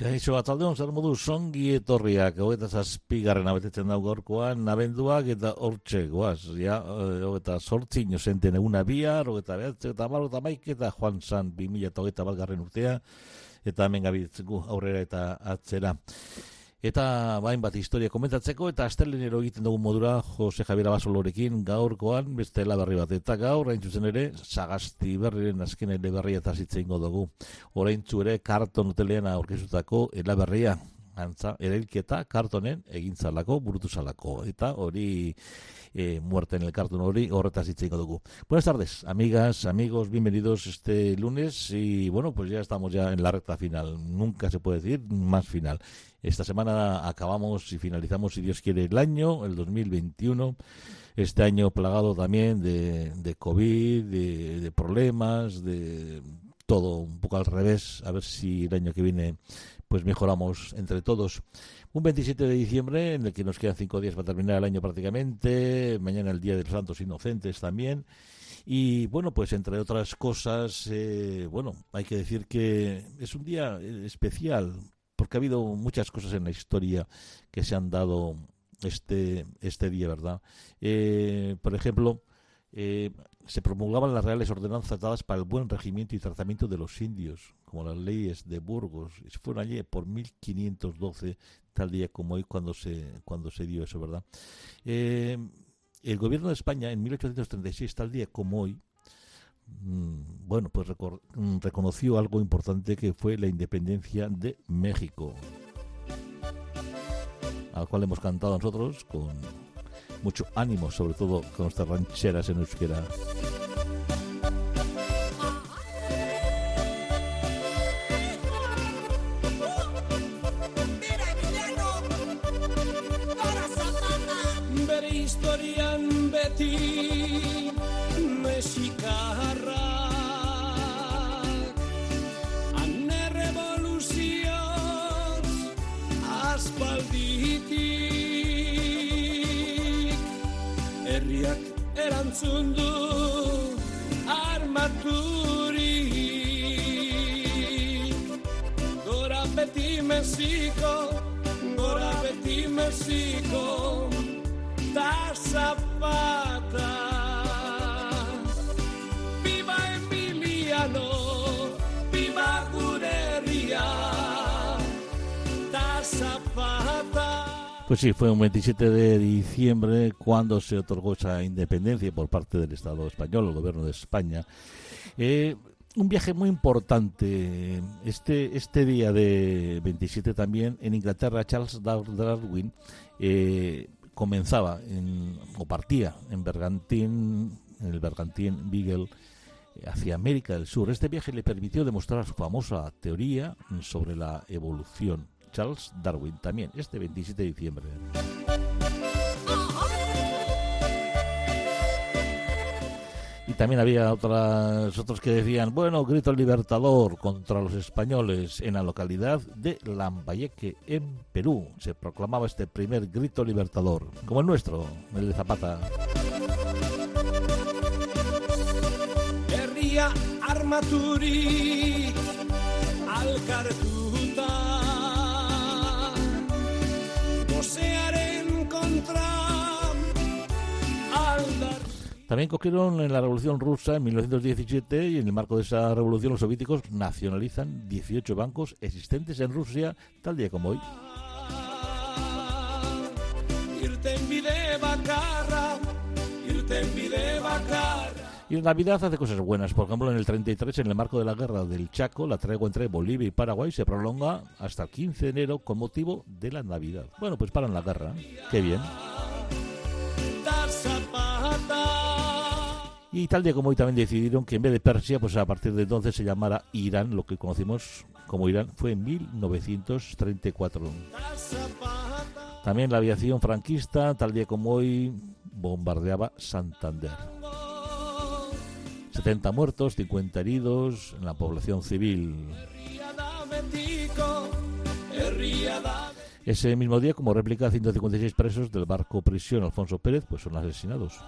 Kaixo atzaldeon, zer modu songi etorriak, hogeita zazpigarren abetetzen dago gorkoan, nabenduak eta hortxe, goaz, ja, eh, hogeita sortzi inozenten eguna bihar, hogeita behatze, eta mar, eta maik, eta joan zan, bi mila eta hogeita bat garren urtea, eta hemen gabitzeko aurrera eta atzera. Eta bain bat historia komentatzeko eta astelenero egiten dugu modura Jose Javier Abasolorekin gaurkoan beste berri bat. Eta gaur, hain zuzen ere, sagasti berriren azken berria eta zitzen dugu. Horain ere, karton hotelean aurkezutako berria. Antza, kartonen. Eta hori eh, muerte en el cartón hori horretaz dugu. Buenas tardes, amigas, amigos, bienvenidos este lunes y bueno, pues ya estamos ya en la recta final. Nunca se puede decir más final. Esta semana acabamos y finalizamos, si Dios quiere, el año, el 2021. Este año plagado también de, COVID, de problemas, de todo un poco al revés. A ver si el año que viene pues mejoramos entre todos. Un 27 de diciembre en el que nos quedan cinco días para terminar el año prácticamente, mañana el Día de los Santos Inocentes también. Y bueno, pues entre otras cosas, eh, bueno, hay que decir que es un día especial porque ha habido muchas cosas en la historia que se han dado este, este día, ¿verdad? Eh, por ejemplo, eh, se promulgaban las reales ordenanzas dadas para el buen regimiento y tratamiento de los indios, como las leyes de Burgos. Fueron allí por 1512, tal día como hoy, cuando se, cuando se dio eso, ¿verdad? Eh, el gobierno de España, en 1836, tal día como hoy, mm, bueno, pues mm, reconoció algo importante que fue la independencia de México, al cual hemos cantado nosotros con mucho ánimo, sobre todo con nuestras rancheras en euskera. sundu armaturi Gora beti mesiko, gora beti mesiko Dar sapar Pues sí, fue un 27 de diciembre cuando se otorgó esa independencia por parte del Estado español, el gobierno de España. Eh, un viaje muy importante. Este, este día de 27 también en Inglaterra, Charles Darwin eh, comenzaba en, o partía en Bergantín, en el Bergantín Beagle hacia América del Sur. Este viaje le permitió demostrar su famosa teoría sobre la evolución. Charles Darwin también, este 27 de diciembre. Y también había otras, otros que decían, bueno, grito libertador contra los españoles en la localidad de Lambayeque, en Perú. Se proclamaba este primer grito libertador, como el nuestro, el de Zapata. Herria armaturik alkartuta También cogieron en la Revolución Rusa en 1917 y en el marco de esa revolución los soviéticos nacionalizan 18 bancos existentes en Rusia tal día como hoy. Y en Navidad hace cosas buenas. Por ejemplo, en el 33, en el marco de la guerra del Chaco, la tregua entre Bolivia y Paraguay se prolonga hasta el 15 de enero con motivo de la Navidad. Bueno, pues paran la guerra. Qué bien. Y tal día como hoy también decidieron que en vez de Persia, pues a partir de entonces se llamara Irán, lo que conocimos como Irán, fue en 1934. Da Zapata También la aviación franquista, tal día como hoy, bombardeaba Santander. 70 muertos, 50 heridos en la población civil. Ese mismo día, como réplica, 156 presos del barco prisión Alfonso Pérez pues son asesinados.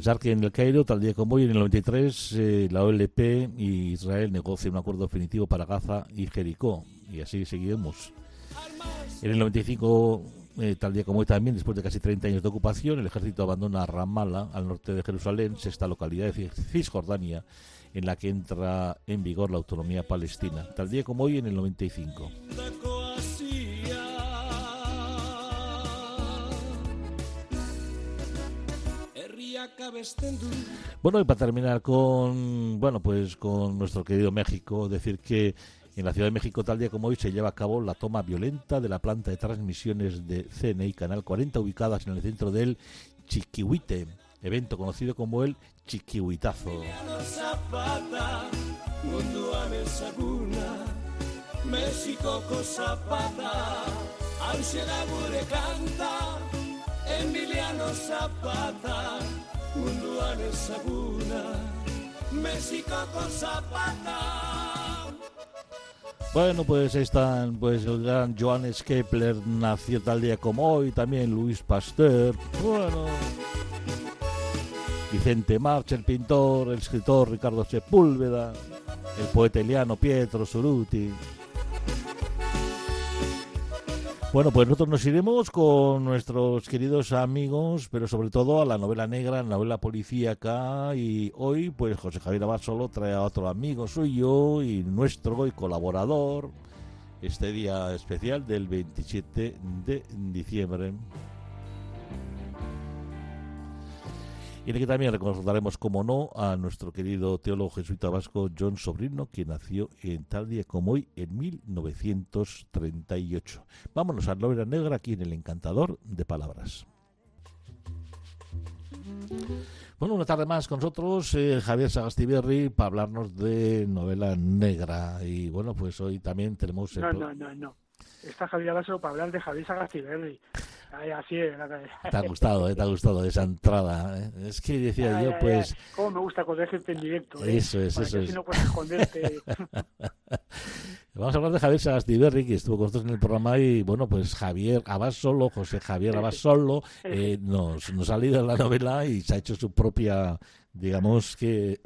Pensar que en el Cairo, tal día como hoy, en el 93, eh, la OLP y Israel negocian un acuerdo definitivo para Gaza y Jericó. Y así seguiremos. En el 95, eh, tal día como hoy también, después de casi 30 años de ocupación, el ejército abandona Ramallah, al norte de Jerusalén, sexta localidad de Cis- Cisjordania, en la que entra en vigor la autonomía palestina. Tal día como hoy, en el 95. Bueno, y para terminar con, bueno, pues con nuestro querido México, decir que en la Ciudad de México, tal día como hoy, se lleva a cabo la toma violenta de la planta de transmisiones de CNI Canal 40, ubicadas en el centro del Chiquihuite, evento conocido como el Chiquihuitazo. Emiliano Zapata zapata. Bueno, pues están, pues el gran Johannes Kepler nació tal día como hoy, también Luis Pasteur, bueno, Vicente March, el pintor, el escritor Ricardo Sepúlveda, el poeta eliano Pietro Suruti. Bueno, pues nosotros nos iremos con nuestros queridos amigos, pero sobre todo a la novela negra, novela policíaca y hoy pues José Javier Abasolo trae a otro amigo suyo y nuestro y colaborador este día especial del 27 de diciembre. Y en el que también recordaremos, como no, a nuestro querido teólogo jesuita vasco John Sobrino, que nació en tal día como hoy, en 1938. Vámonos a novela negra aquí en el Encantador de Palabras. Bueno, una tarde más con nosotros, eh, Javier Sagastiberri, para hablarnos de novela negra. Y bueno, pues hoy también tenemos... el No, no, no, no. Está Javier Alonso para hablar de Javier Sagastiberri. Ay, así es. Te ha gustado, eh, te ha gustado esa entrada. eh. Es que decía Ay, yo, ay, pues... Cómo me gusta cuando hay gente en directo. ¿eh? Eso es, Para eso que es. así no puedes esconderte. Vamos a hablar de Javier Sagastiberri, que estuvo con nosotros en el programa y, bueno, pues Javier Abasolo, José Javier Abasolo, eh, nos, nos ha leído la novela y se ha hecho su propia, digamos que,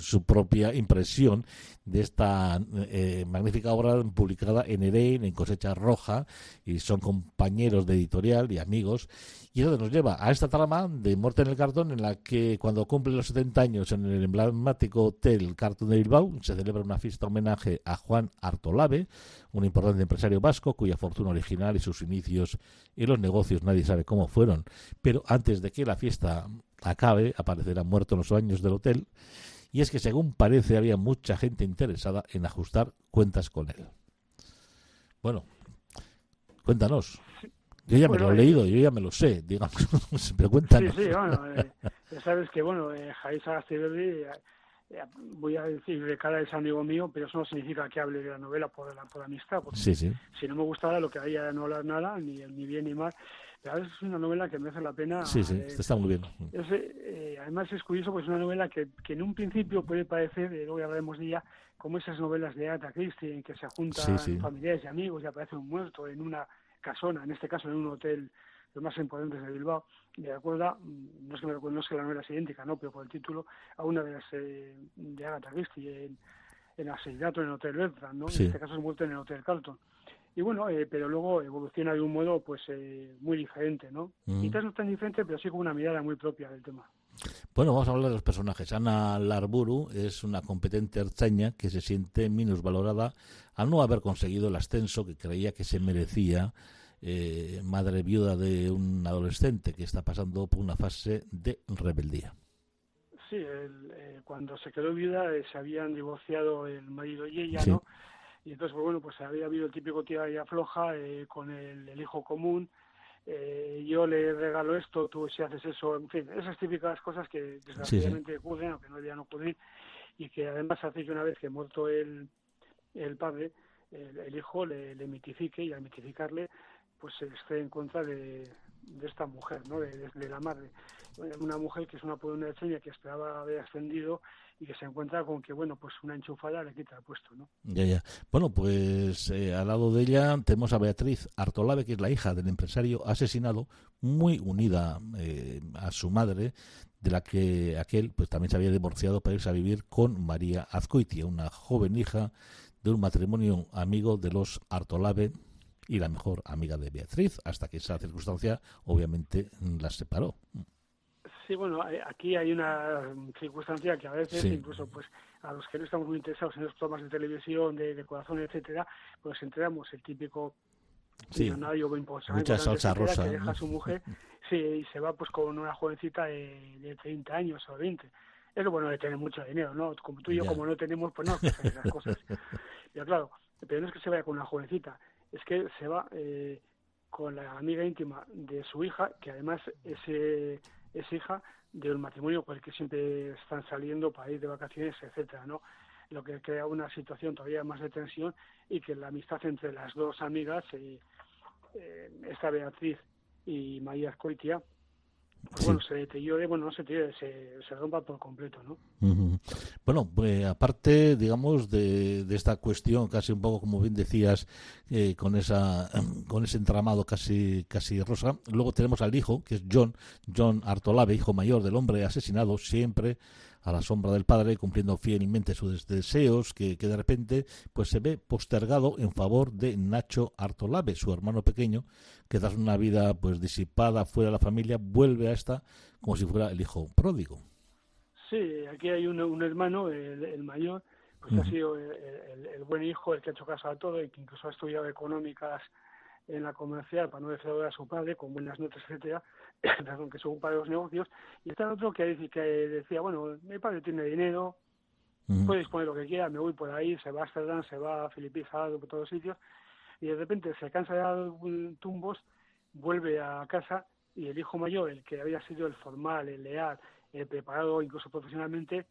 su propia impresión de esta eh, magnífica obra publicada en Erein, en Cosecha Roja, y son compañeros de editorial y amigos. Y eso nos lleva a esta trama de Muerte en el Cartón, en la que cuando cumple los 70 años en el emblemático Hotel Cartón de Bilbao, se celebra una fiesta homenaje a Juan Artolave, un importante empresario vasco cuya fortuna original y sus inicios en los negocios nadie sabe cómo fueron. Pero antes de que la fiesta acabe, aparecerá muerto en los baños del hotel. Y es que, según parece, había mucha gente interesada en ajustar cuentas con él. Bueno, cuéntanos. Yo ya me Bueno, lo he leído, yo ya me lo sé, digamos. Pero sí, cuéntanos. sí, bueno. eh, ya sabes que, bueno, eh, Javier Sagastiberri, eh, voy a decir de cara es amigo mío, pero eso no significa que hable de la novela por, la, por amistad. Porque Sí, sí. si no me gustara lo que haría no hablar nada, ni, ni bien ni mal. Pero a veces es una novela que merece la pena. Sí, sí, eh, está muy bien. Es, eh, además es curioso, pues es una novela que, que en un principio puede parecer, eh, luego ya hablaremos de ella, como esas novelas de Agatha Christie, en que se juntan Sí, sí. familiares y amigos y aparece un muerto en una casona, en este caso en un hotel los más importantes de Bilbao, me recuerda, mm, no es que me recuerde, no es que la novela sea idéntica, no, pero por el título, a una de las eh, de Agatha Christie, en, en asesinato en el Hotel Bertrand, ¿no? Sí. En este caso es muerto en el Hotel Carlton. Y bueno, eh, pero luego evoluciona de un modo pues eh, muy diferente, ¿no? Mm. Quizás no tan diferente, pero sí con una mirada muy propia del tema. Bueno, vamos a hablar de los personajes. Ana Larburu es una competente ertzaña que se siente minusvalorada al no haber conseguido el ascenso que creía que se merecía eh, madre viuda de un adolescente que está pasando por una fase de rebeldía. Sí, el, eh, cuando se quedó viuda eh, se habían divorciado el marido y ella, Sí. ¿no? Y entonces, pues bueno, pues había habido el típico tira y afloja eh, con el, el hijo común, eh, yo le regalo esto, tú si haces eso, en fin, esas típicas cosas que desgraciadamente ocurren, aunque no deberían ocurrir, y que además hace que una vez que muerto el, el padre, el, el hijo le, le, mitifique y al mitificarle, pues esté en contra de, de esta mujer, ¿no? De, la madre. Una mujer que es una puebla que esperaba haber ascendido y que se encuentra con que, bueno, pues una enchufada le quita el puesto, ¿no? Ya, ya. Bueno, pues eh, al lado de ella tenemos a Beatriz Artolave, que es la hija del empresario asesinado, muy unida eh, a su madre, de la que aquel pues también se había divorciado para irse a vivir con María Azcoitia, una joven hija de un matrimonio amigo de los Artolave y la mejor amiga de Beatriz, hasta que esa circunstancia obviamente las separó. Sí, bueno, aquí hay una circunstancia que a veces, sí. incluso pues a los que no estamos muy interesados en los programas de televisión, de, de corazón, etcétera, pues enteramos el típico sí. millonario mucha salsa rosa que deja a su mujer sí, y se va pues con una jovencita de, de 30 años o 20. Es lo bueno de tener mucho dinero, ¿no? Como tú y yo, ya. como no tenemos, pues no, pues esas cosas. Pero claro, pero no es que se vaya con una jovencita, es que se va eh, con la amiga íntima de su hija, que además ese es hija de un matrimonio con el que siempre están saliendo para ir de vacaciones, etcétera, ¿no? Lo que crea una situación todavía más de tensión y que la amistad entre las dos amigas, eh, eh, esta Beatriz y María Escoitia, pues sí. bueno, se deteriore, bueno, no se deteriore, se, se rompa por completo, ¿no? Uh -huh. Bueno, pues aparte, digamos, de, de, esta cuestión, casi un poco, como bien decías, eh, con esa con ese entramado casi casi rosa, luego tenemos al hijo, que es John, John Artolave, hijo mayor del hombre asesinado, siempre a la sombra del padre, cumpliendo fielmente sus deseos, que, que, de repente pues se ve postergado en favor de Nacho Artolave, su hermano pequeño, que tras una vida pues disipada fuera de la familia, vuelve a esta como si fuera el hijo pródigo. Sí, aquí hay un, un hermano, el, el, mayor, pues uh -huh. ha sido el, el, el, buen hijo, el que ha hecho caso a todo y que incluso ha estudiado económicas en la comercial para no defraudar a su padre con buenas notas, etcétera, perdón, que son para los negocios, y está el otro que, que decía, bueno, mi padre tiene dinero, puede disponer lo que quiera, me voy por ahí, se va a Amsterdam, se va a Filipinas, por todos sitios, y de repente se cansa de dar tumbos, vuelve a casa y el hijo mayor, el que había sido el formal, el leal, el preparado incluso profesionalmente,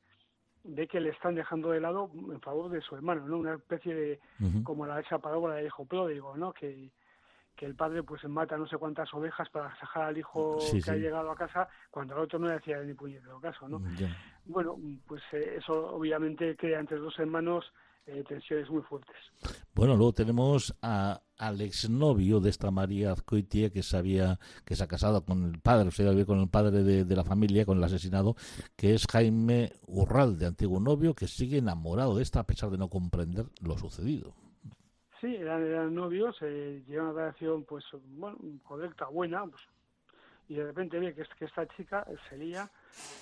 ve que le están dejando de lado en favor de su hermano, ¿no? Una especie de, uh -huh. como la, esa parábola del hijo pródigo, ¿no? Que, que el padre pues mata no sé cuántas ovejas para sacar al hijo sí, que sí. ha llegado a casa cuando el otro no le hacía ni puñetero caso, ¿no? Bueno, pues eh, eso obviamente crea entre los hermanos eh, tensiones muy fuertes. Bueno, luego tenemos a, al exnovio de esta María Azcoitia que se había, que se ha casado con el padre, o sea, con el padre de, de, la familia, con el asesinado, que es Jaime Urralde, antiguo novio, que sigue enamorado de esta a pesar de no comprender lo sucedido. Sí, eran, eran novios, eh, llevan una relación pues bueno, correcta, buena, pues, y de repente ve que, que esta chica se lía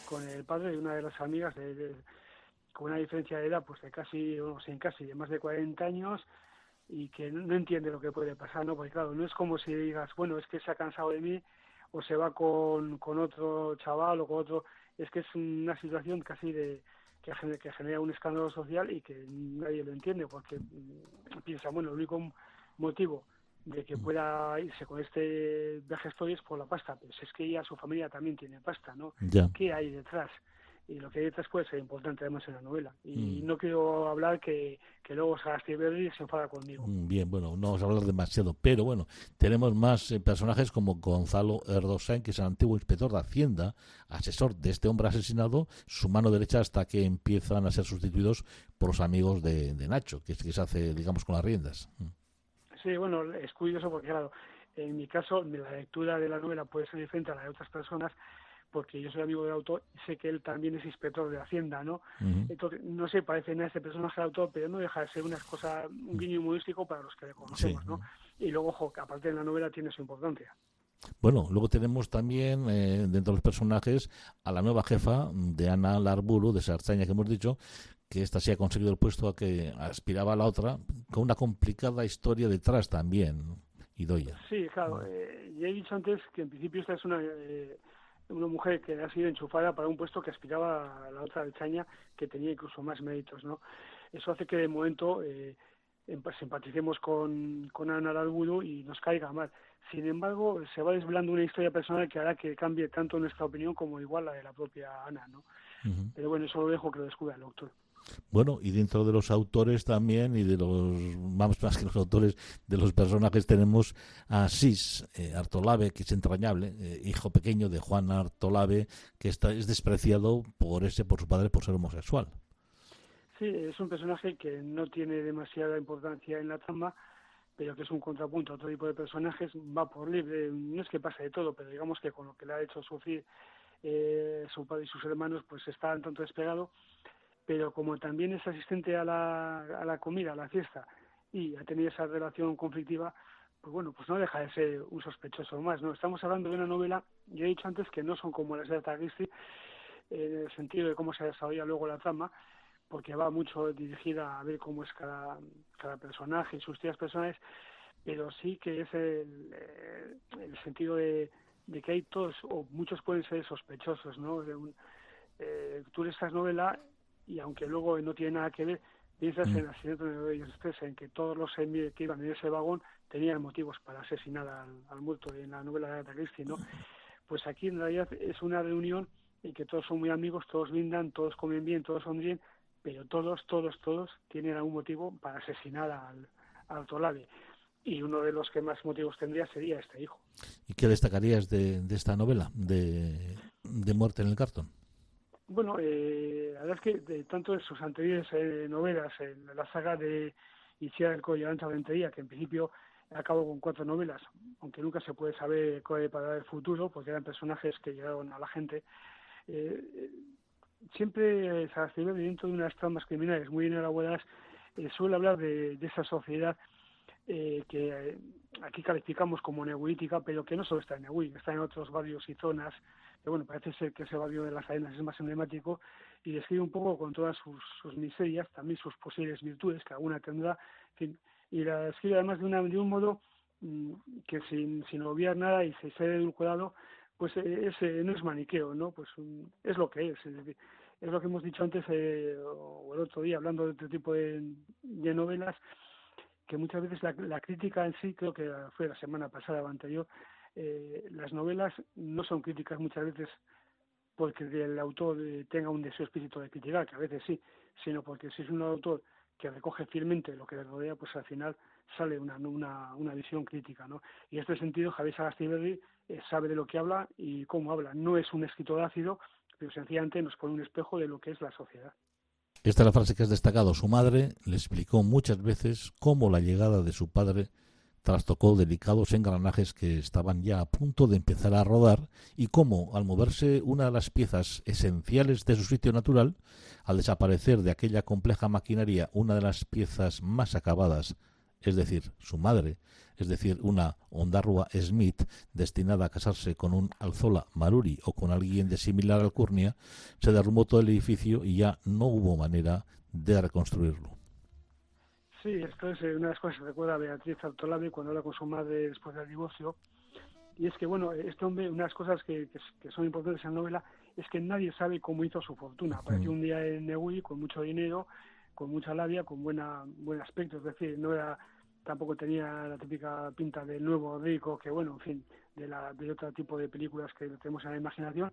con el padre de una de las amigas de con una diferencia de edad pues de casi, no sé, casi de más de 40 años y que no entiende lo que puede pasar, ¿no? Porque claro, no es como si digas, bueno, es que se ha cansado de mí o se va con, con otro chaval o con otro, es que es una situación casi de que genera, que genera un escándalo social y que nadie lo entiende porque mm, piensa, bueno, el único motivo de que pueda irse con este viaje es por la pasta, pues es que ella, su familia también tiene pasta, ¿no? Ya. ¿Qué hay detrás? Y lo que hay detrás puede ser importante además en la novela. Y mm. no quiero hablar que, que luego Verdi se enfada conmigo. Mm, bien, bueno, no vamos a hablar demasiado, pero bueno, tenemos más eh, personajes como Gonzalo Erdosain, que es el antiguo inspector de Hacienda, asesor de este hombre asesinado, su mano derecha hasta que empiezan a ser sustituidos por los amigos de, de Nacho, que, que se hace, digamos, con las riendas. Mm. Sí, bueno, es curioso porque, claro, en mi caso, la lectura de la novela puede ser diferente a la de otras personas, porque yo soy amigo del autor y sé que él también es inspector de Hacienda, ¿no? Uh -huh. Entonces, no sé, parece nada este personaje del autor, pero no deja de ser una cosa, un guiño humorístico para los que le conocemos, sí. ¿no? Y luego, ojo, que aparte de la novela tiene su importancia. Bueno, luego tenemos también eh, dentro de los personajes a la nueva jefa de Ana Larburu, de Sarzaña que hemos dicho, que esta sí ha conseguido el puesto a que aspiraba a la otra, con una complicada historia detrás también, Idoya. Sí, claro. Eh, ya he dicho antes que en principio esta es una... Eh, una mujer que ha sido enchufada para un puesto que aspiraba a la otra Chaña, que tenía incluso más méritos, ¿no? Eso hace que de momento eh, simpaticemos con, con Ana Aralgudo y nos caiga mal. Sin embargo, se va desvelando una historia personal que hará que cambie tanto nuestra opinión como igual la de la propia Ana, ¿no? Pero bueno, eso lo dejo que lo descubra el doctor. Bueno, y dentro de los autores también, y de los, vamos más que los autores, de los personajes tenemos a Sis eh, Artolave, que es entrañable, eh, hijo pequeño de Juan Artolave, que está, es despreciado por ese, por su padre, por ser homosexual. Sí, es un personaje que no tiene demasiada importancia en la trama, pero que es un contrapunto a otro tipo de personajes, va por libre, no es que pase de todo, pero digamos que con lo que le ha hecho sufrir eh, su padre y sus hermanos, pues está tanto despegado, pero como también es asistente a la, a la comida, a la fiesta, y ha tenido esa relación conflictiva, pues bueno, pues no deja de ser un sospechoso más, ¿no? Estamos hablando de una novela, yo he dicho antes que no son como las de Agatha en el sentido de cómo se desarrolla luego la trama, porque va mucho dirigida a ver cómo es cada, cada personaje y sus tías personales, pero sí que es el, eh, el sentido de, de, que hay todos, o muchos pueden ser sospechosos, ¿no? De un, eh, tú lees esta novela y aunque luego no tiene nada que ver, piensas mm. en el accidente de ellos tres, en que todos los que iban en ese vagón tenían motivos para asesinar al, al muerto en la novela de Agatha Christie, ¿no? Pues aquí en realidad es una reunión en que todos son muy amigos, todos brindan, todos comen bien, todos son bien, pero todos, todos, todos tienen algún motivo para asesinar al, al Tolave. Y uno de los que más motivos tendría sería este hijo. ¿Y qué destacarías de, de esta novela, de, de, Muerte en el Cartón? Bueno, eh, la verdad es que de, tanto en sus anteriores eh, novelas, en la saga de Iciar el Collo de Rentería, que en principio acabó con cuatro novelas, aunque nunca se puede saber cuál para el futuro, porque eran personajes que llegaron a la gente, eh, siempre Sagastiberri, dentro de unas tramas criminales muy eh, suele hablar de, de esa sociedad eh, que eh, aquí calificamos como neolítica, pero que no solo está en Nehuí, está en otros barrios y zonas, que bueno, parece ser que ese barrio de las arenas es más emblemático, y describe un poco con todas sus, sus miserias, también sus posibles virtudes, que alguna tendrá, y la describe además de, una, de un modo mmm, que sin, sin obviar nada y sin ser edulcorado, pues eh, ese no es maniqueo, ¿no? Pues um, es lo que es, es es lo que hemos dicho antes eh, o el otro día hablando de este tipo de, de novelas que muchas veces la, la, crítica en sí creo que fue la semana pasada o anterior eh, las novelas no son críticas muchas veces porque el autor eh, tenga un deseo espíritu de criticar que a veces sí sino porque si es un autor que recoge fielmente lo que le rodea pues al final sale una, una, una visión crítica ¿no? y en este sentido Javier Sagastiberri eh, sabe de lo que habla y cómo habla no es un escritor ácido pero sencillamente nos pone un espejo de lo que es la sociedad. Esta es la frase que has destacado. Su madre le explicó muchas veces cómo la llegada de su padre trastocó delicados engranajes que estaban ya a punto de empezar a rodar y cómo, al moverse una de las piezas esenciales de su sitio natural, al desaparecer de aquella compleja maquinaria una de las piezas más acabadas, es decir, su madre, es decir, una Ondarrua Smith destinada a casarse con un Alzola Maruri o con alguien de similar alcurnia, se derrumbó todo el edificio y ya no hubo manera de reconstruirlo. Sí, esto es una de las cosas que recuerda a Beatriz Altolavi cuando habla con su madre después del divorcio. Y es que, bueno, este hombre, una de las cosas que, que, que son importantes en la novela es que nadie sabe cómo hizo su fortuna. Apareció un día en Negui con mucho dinero, con mucha labia, con buena buen aspecto, es decir, no era tampoco tenía la típica pinta del nuevo rico, que bueno, en fin, de, la, de otro tipo de películas que tenemos en la imaginación,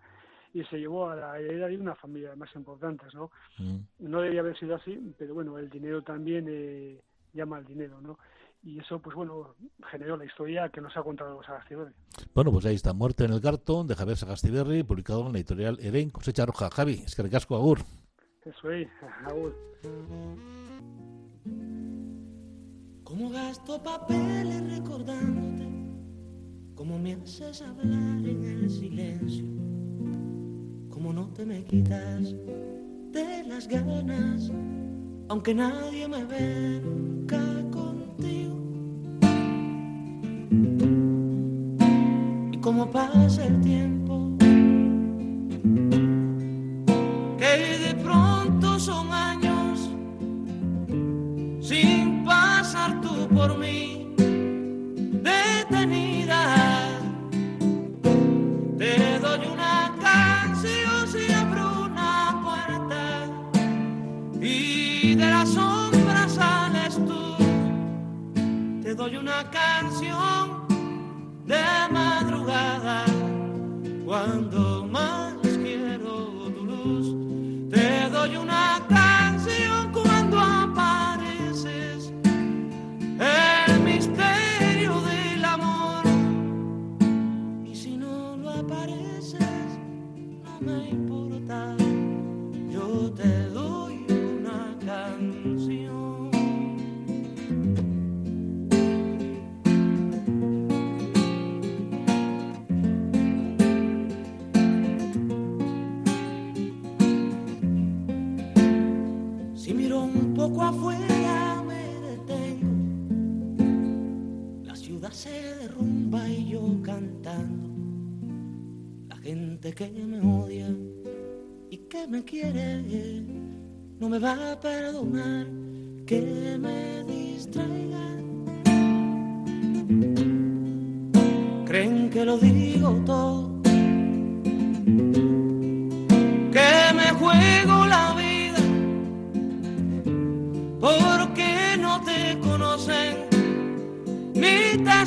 y se llevó a la heredera de una familia más importantes, ¿no? Mm. No debía haber sido así, pero bueno, el dinero también eh, llama al dinero, ¿no? Y eso, pues bueno, generó la historia que nos ha contado Sagastiberri. Bueno, pues ahí está, Muerte en el cartón de Javier Sagastiberri, publicado en la editorial Eren, Cosecha Roja. Javi, es que recasco, Agur. Eso es, Agur. Cómo gasto papeles recordándote, cómo me haces hablar en el silencio, cómo no te me quitas de las ganas, aunque nadie me ve nunca contigo. Y cómo pasa el tiempo, canción Se derrumba y yo cantando. La gente que me odia y que me quiere no me va a perdonar que me distraiga. Creen que lo digo todo,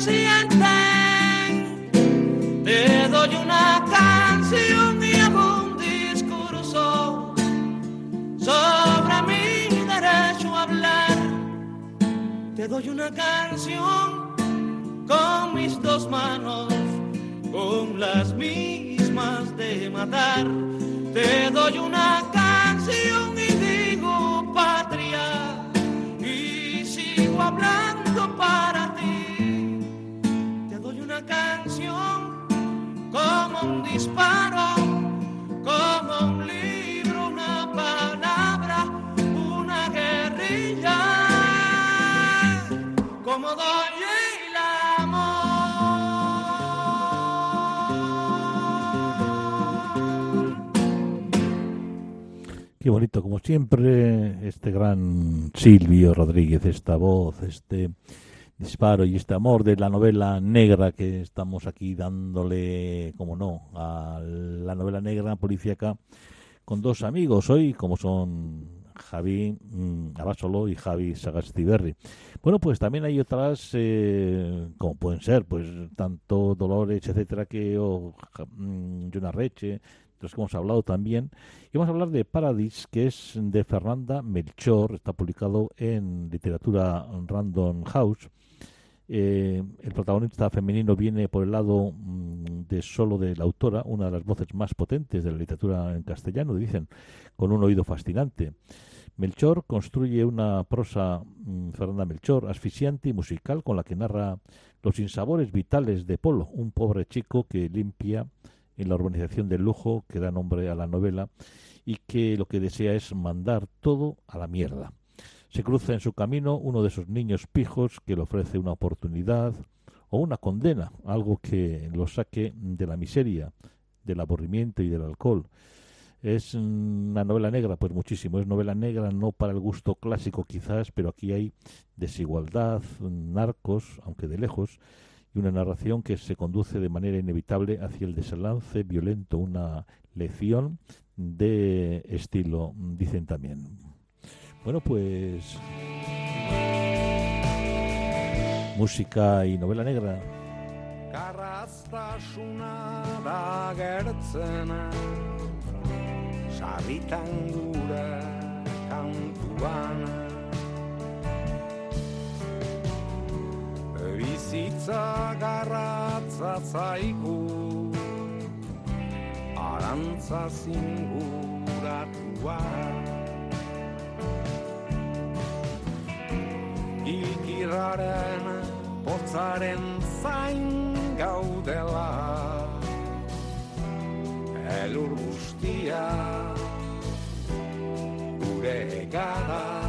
sienten. Te doy una canción y hago un discurso sobre mi derecho a hablar. Te doy una canción con mis dos manos, con las mismas de matar. Te doy una canción Qué bonito, como siempre, este gran Silvio Rodríguez, esta voz, este disparo y este amor de la novela negra que estamos aquí dándole, como no, a la novela negra policíaca con dos amigos hoy, como son Javi mm, Abasolo y Javi Sagastiberri. Bueno, pues también hay otras, eh, como pueden ser, pues tanto Dolores, etcétera, que o mm, Jonah Reche, los que hemos hablado también. Y vamos a hablar de Paradis, que es de Fernanda Melchor, está publicado en literatura Random House. Eh, el protagonista femenino viene por el lado mm, de solo de la autora, una de las voces más potentes de la literatura en castellano, dicen, con un oído fascinante. Melchor construye una prosa, mm, Fernanda Melchor, asfixiante y musical con la que narra los insabores vitales de Polo, un pobre chico que limpia en la urbanización del lujo que da nombre a la novela y que lo que desea es mandar todo a la mierda. Se cruza en su camino uno de esos niños pijos que le ofrece una oportunidad o una condena, algo que lo saque de la miseria, del aburrimiento y del alcohol. Es una novela negra, pues muchísimo. Es novela negra no para el gusto clásico quizás, pero aquí hay desigualdad, narcos, aunque de lejos, y una narración que se conduce de manera inevitable hacia el desenlace violento, una lección de estilo, dicen también. Bueno, pues música y novela negra. Garraztasuna Sarritan gure kantuan Bizitza garratza zaigu. Arantza zinguratua. Ilkiraren potzaren zain gaudela. Elur guztia gure egara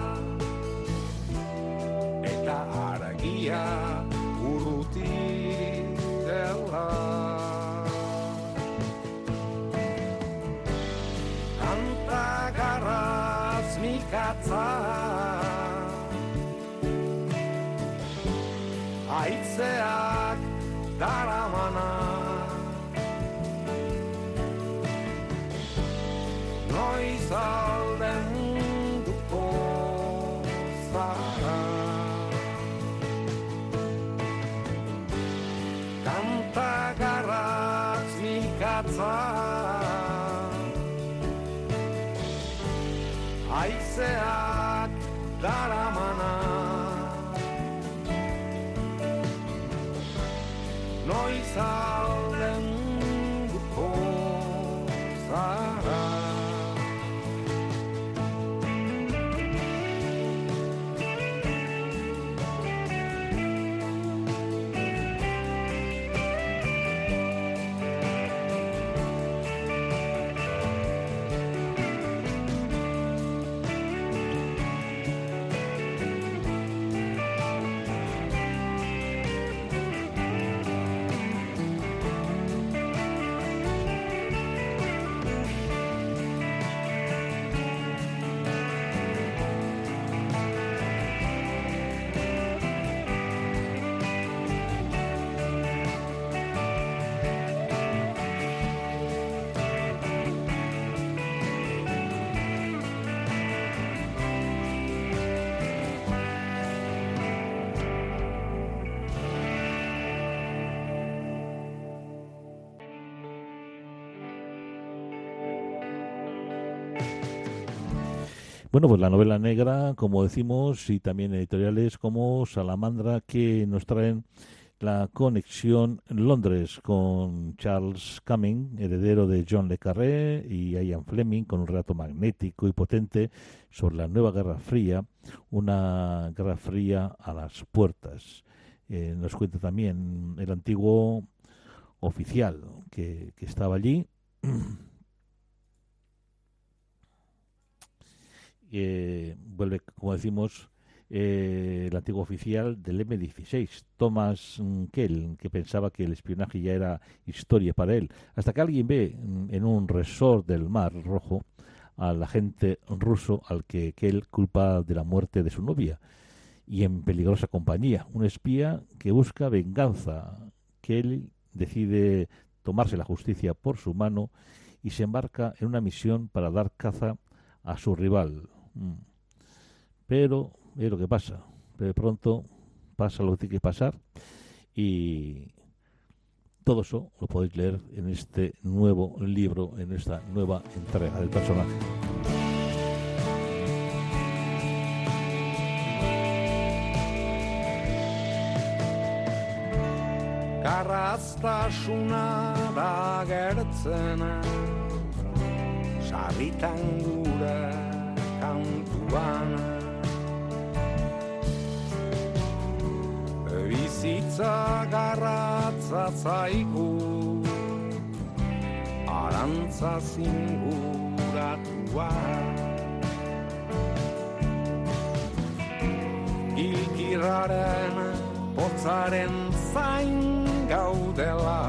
Not Bueno, pues la novela negra, como decimos, y también editoriales como Salamandra, que nos traen la conexión Londres con Charles Cumming, heredero de John Le Carré, y Ian Fleming, con un relato magnético y potente sobre la nueva Guerra Fría, una Guerra Fría a las puertas. Eh, nos cuenta también el antiguo oficial que, que estaba allí. eh, vuelve, como decimos, eh, el antiguo oficial del M16, Thomas Kell, que pensaba que el espionaje ya era historia para él, hasta que alguien ve mm, en un resort del Mar Rojo al agente ruso al que Kell culpa de la muerte de su novia y en peligrosa compañía, un espía que busca venganza. Kell decide tomarse la justicia por su mano y se embarca en una misión para dar caza a su rival. Mm. Pero es lo que pasa. De pronto pasa lo que tiene que pasar y todo eso lo podéis leer en este nuevo libro, en esta nueva entrega del personaje. Garraztasuna da gertzena Sarritan gure kantuan Bizitza garratza zaigu Arantza zinguratua. Ilkiraren potzaren zain gaudela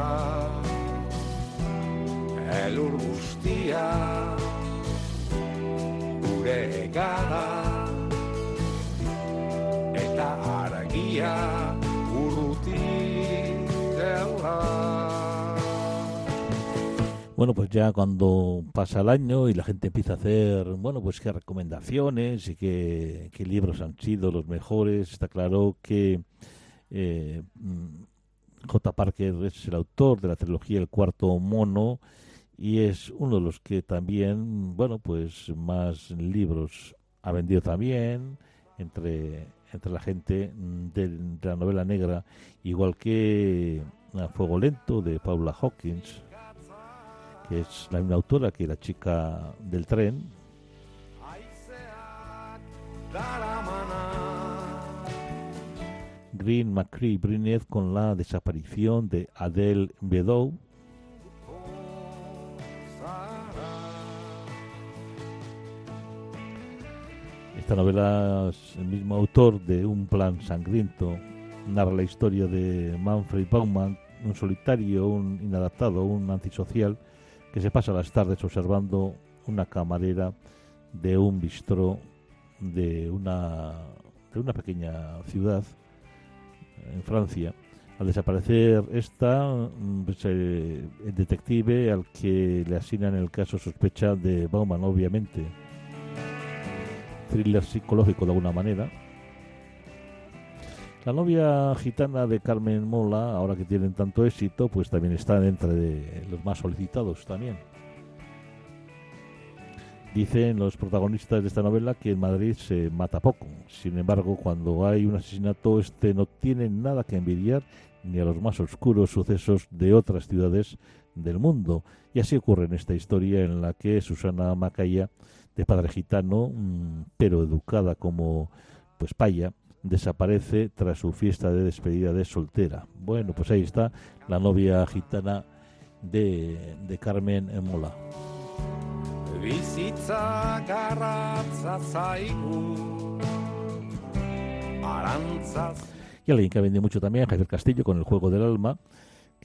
Elur guztia gure egada Eta urruti dela Bueno, pues ya cuando pasa el año y la gente empieza a hacer, bueno, pues qué recomendaciones y qué, qué libros han sido los mejores, está claro que eh, mm, J. Parker es el autor de la trilogía El Cuarto Mono y es uno de los que también, bueno, pues más libros ha vendido también entre, entre la gente de, la novela negra, igual que Fuego Lento de Paula Hawkins, que es la misma autora que la chica del tren, Green McCree Brineth con la desaparición de Adele Bedow, Esta novela es el mismo autor de Un plan sangriento. Narra la historia de Manfred Baumann, un solitario, un inadaptado, un antisocial, que se pasa las tardes observando una camarera de un bistró de una, de una pequeña ciudad en Francia. Al desaparecer esta, mm, eh, el detective al que le asignan el caso sospecha de Bauman, obviamente. Thriller psicológico de alguna manera. La novia gitana de Carmen Mola, ahora que tienen tanto éxito, pues también está entre los más solicitados también. Dicen los protagonistas de esta novela que en Madrid se mata poco. Sin embargo, cuando hay un asesinato, este no tiene nada que envidiar ni a los más oscuros sucesos de otras ciudades del mundo. Y así ocurre en esta historia en la que Susana Macaya, de padre gitano, mm, pero educada como pues paya, desaparece tras su fiesta de despedida de soltera. Bueno, pues ahí está la novia gitana de, de Carmen Mola. Bizitza garratza zaigu Arantzaz Y alguien que ha vendido mucho también, Javier Castillo, con El Juego del Alma,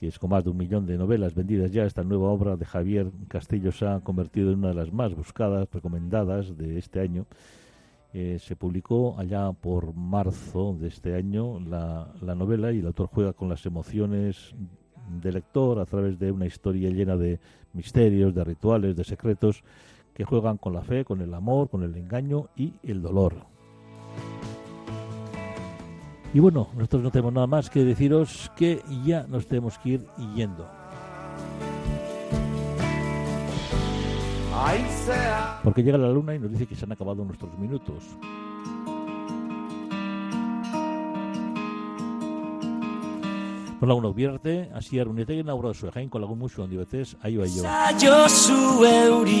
que es con más de un millón de novelas vendidas ya. Esta nueva obra de Javier Castillo se ha convertido en una de las más buscadas, recomendadas de este año. Eh, se publicó allá por marzo de este año la, la novela y el autor juega con las emociones del lector a través de una historia llena de misterios, de rituales, de secretos que juegan con la fe, con el amor, con el engaño y el dolor. Y bueno, nosotros no tenemos nada más que deciros que ya nos tenemos que ir yendo. Porque llega la luna y nos dice que se han acabado nuestros minutos. Nola unok bihar arte, hasier unetegin aurra zuen jainko lagun musu handi batez, aio aio. Saio zu euri